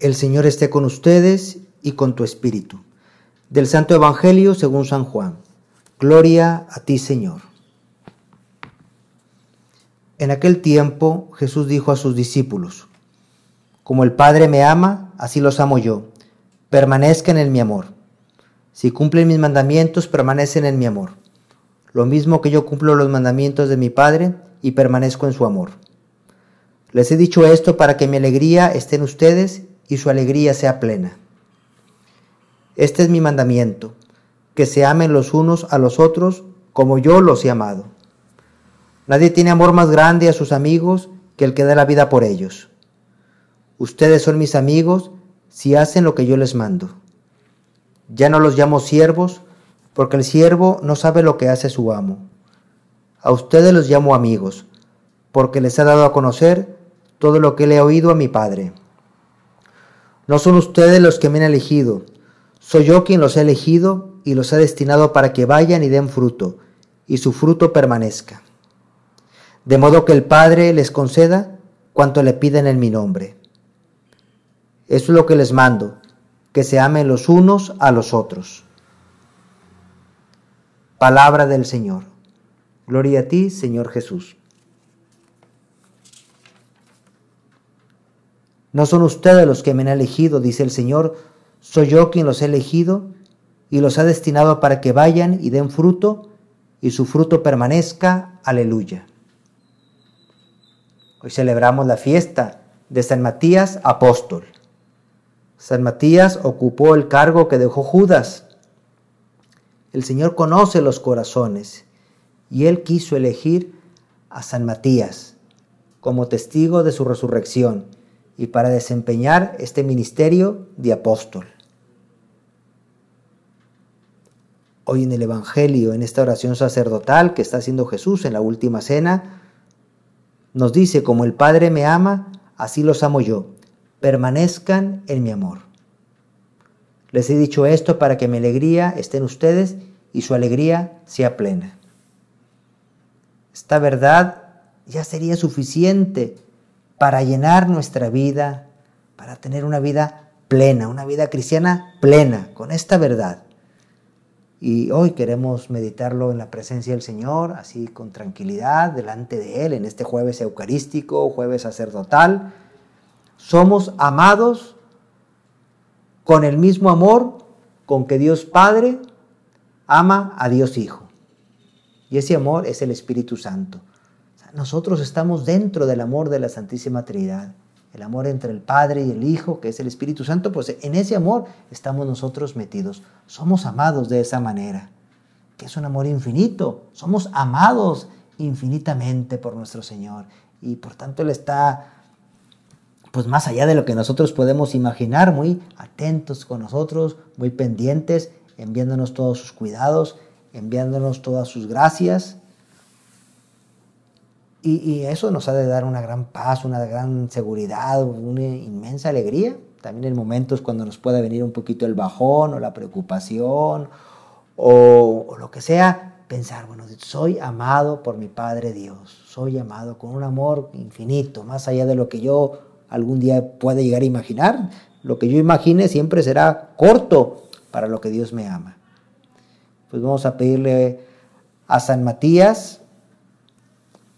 El Señor esté con ustedes y con tu espíritu. Del Santo Evangelio según San Juan. Gloria a ti, Señor. En aquel tiempo Jesús dijo a sus discípulos, Como el Padre me ama, así los amo yo. Permanezcan en mi amor. Si cumplen mis mandamientos, permanecen en mi amor. Lo mismo que yo cumplo los mandamientos de mi Padre y permanezco en su amor. Les he dicho esto para que mi alegría esté en ustedes y su alegría sea plena. Este es mi mandamiento, que se amen los unos a los otros como yo los he amado. Nadie tiene amor más grande a sus amigos que el que da la vida por ellos. Ustedes son mis amigos si hacen lo que yo les mando. Ya no los llamo siervos, porque el siervo no sabe lo que hace su amo. A ustedes los llamo amigos, porque les ha dado a conocer todo lo que le he oído a mi Padre. No son ustedes los que me han elegido, soy yo quien los ha elegido y los ha destinado para que vayan y den fruto, y su fruto permanezca. De modo que el Padre les conceda cuanto le piden en mi nombre. Eso es lo que les mando, que se amen los unos a los otros. Palabra del Señor. Gloria a ti, Señor Jesús. No son ustedes los que me han elegido, dice el Señor, soy yo quien los he elegido y los ha destinado para que vayan y den fruto y su fruto permanezca. Aleluya. Hoy celebramos la fiesta de San Matías apóstol. San Matías ocupó el cargo que dejó Judas. El Señor conoce los corazones y él quiso elegir a San Matías como testigo de su resurrección y para desempeñar este ministerio de apóstol. Hoy en el Evangelio, en esta oración sacerdotal que está haciendo Jesús en la última cena, nos dice, como el Padre me ama, así los amo yo, permanezcan en mi amor. Les he dicho esto para que mi alegría esté en ustedes y su alegría sea plena. Esta verdad ya sería suficiente para llenar nuestra vida, para tener una vida plena, una vida cristiana plena, con esta verdad. Y hoy queremos meditarlo en la presencia del Señor, así con tranquilidad, delante de Él, en este jueves eucarístico, jueves sacerdotal. Somos amados con el mismo amor con que Dios Padre ama a Dios Hijo. Y ese amor es el Espíritu Santo nosotros estamos dentro del amor de la Santísima Trinidad. El amor entre el Padre y el Hijo, que es el Espíritu Santo, pues en ese amor estamos nosotros metidos. Somos amados de esa manera, que es un amor infinito. Somos amados infinitamente por nuestro Señor. Y por tanto Él está, pues más allá de lo que nosotros podemos imaginar, muy atentos con nosotros, muy pendientes, enviándonos todos sus cuidados, enviándonos todas sus gracias y, eso nos ha de dar una gran paz, una gran seguridad, una inmensa alegría. También en momentos cuando nos pueda venir un poquito el bajón o la preocupación o, lo que sea, pensar, bueno, soy amado por mi Padre Dios, soy amado con un amor infinito, más allá de lo que yo algún día pueda llegar a imaginar. Lo que yo imagine siempre será corto para lo que Dios me ama. Pues vamos a pedirle a San Matías,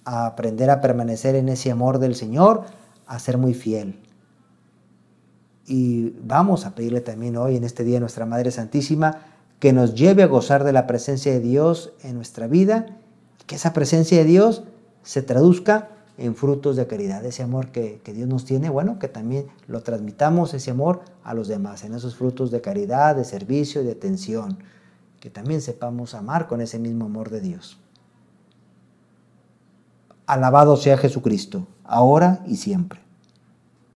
a aprender a permanecer en ese amor del Señor, a ser muy fiel. Y vamos a pedirle también hoy, en este día, a nuestra Madre Santísima, que nos lleve a gozar de la presencia de Dios en nuestra vida, que esa presencia de Dios se traduzca en frutos de caridad, ese amor que, que, Dios nos tiene, bueno, que también lo transmitamos, ese amor, a los demás, en esos frutos de caridad, de servicio y de atención, que también sepamos amar con ese mismo amor de Dios. Alabado sea Jesucristo, ahora y siempre.